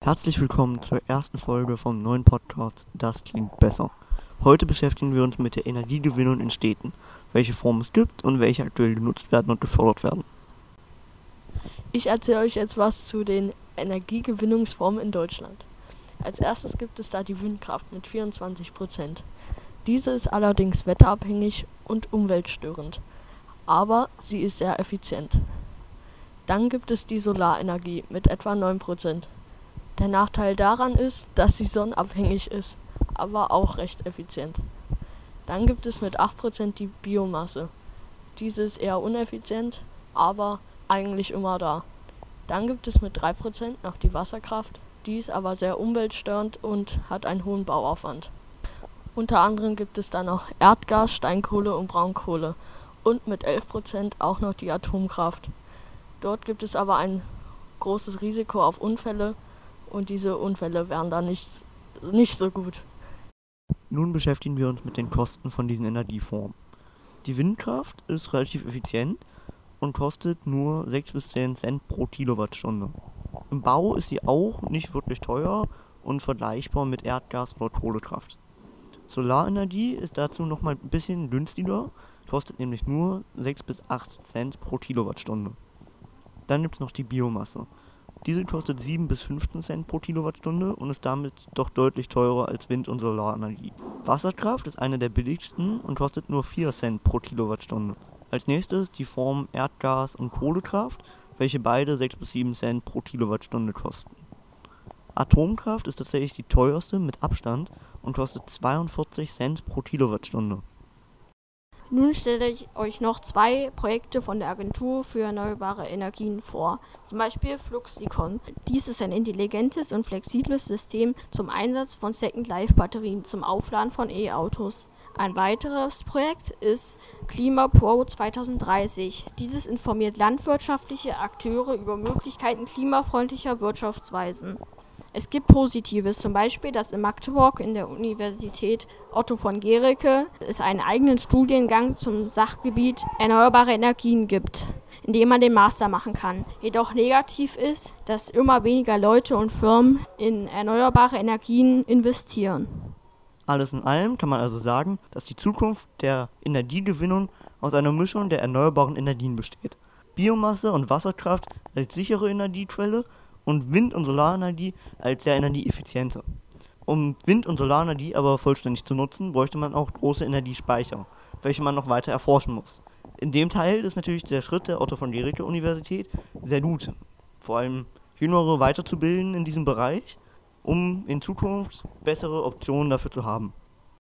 Herzlich willkommen zur ersten Folge vom neuen Podcast Das klingt besser. Heute beschäftigen wir uns mit der Energiegewinnung in Städten, welche Formen es gibt und welche aktuell genutzt werden und gefördert werden. Ich erzähle euch jetzt was zu den Energiegewinnungsformen in Deutschland. Als erstes gibt es da die Windkraft mit 24 Prozent. Diese ist allerdings wetterabhängig und umweltstörend, aber sie ist sehr effizient. Dann gibt es die Solarenergie mit etwa 9 Prozent. Der Nachteil daran ist, dass sie sonnenabhängig ist, aber auch recht effizient. Dann gibt es mit 8% die Biomasse. Diese ist eher uneffizient, aber eigentlich immer da. Dann gibt es mit 3% noch die Wasserkraft. Die ist aber sehr umweltstörend und hat einen hohen Bauaufwand. Unter anderem gibt es dann noch Erdgas, Steinkohle und Braunkohle. Und mit 11% auch noch die Atomkraft. Dort gibt es aber ein großes Risiko auf Unfälle und diese Unfälle wären dann nicht, nicht so gut. Nun beschäftigen wir uns mit den Kosten von diesen Energieformen. Die Windkraft ist relativ effizient und kostet nur 6 bis 10 Cent pro Kilowattstunde. Im Bau ist sie auch nicht wirklich teuer und vergleichbar mit Erdgas oder Kohlekraft. Solarenergie ist dazu nochmal ein bisschen günstiger, kostet nämlich nur 6 bis 8 Cent pro Kilowattstunde. Dann gibt es noch die Biomasse. Diese kostet 7 bis 15 Cent pro Kilowattstunde und ist damit doch deutlich teurer als Wind- und Solarenergie. Wasserkraft ist eine der billigsten und kostet nur 4 Cent pro Kilowattstunde. Als nächstes die Form Erdgas und Kohlekraft, welche beide 6 bis 7 Cent pro Kilowattstunde kosten. Atomkraft ist tatsächlich die teuerste mit Abstand und kostet 42 Cent pro Kilowattstunde. Nun stelle ich euch noch zwei Projekte von der Agentur für erneuerbare Energien vor. Zum Beispiel Fluxicon. Dies ist ein intelligentes und flexibles System zum Einsatz von Second-Life-Batterien zum Aufladen von E-Autos. Ein weiteres Projekt ist KlimaPro 2030. Dieses informiert landwirtschaftliche Akteure über Möglichkeiten klimafreundlicher Wirtschaftsweisen. Es gibt Positives, zum Beispiel, dass in Magdeburg in der Universität Otto von Gericke es einen eigenen Studiengang zum Sachgebiet erneuerbare Energien gibt, in dem man den Master machen kann. Jedoch negativ ist, dass immer weniger Leute und Firmen in erneuerbare Energien investieren. Alles in allem kann man also sagen, dass die Zukunft der Energiegewinnung aus einer Mischung der erneuerbaren Energien besteht. Biomasse und Wasserkraft als sichere Energiequelle und Wind- und Solarenergie als sehr energieeffizienter. Um Wind- und Solarenergie aber vollständig zu nutzen, bräuchte man auch große Energiespeicher, welche man noch weiter erforschen muss. In dem Teil ist natürlich der Schritt der Otto von Guericke Universität sehr gut, vor allem Jüngere weiterzubilden in diesem Bereich, um in Zukunft bessere Optionen dafür zu haben.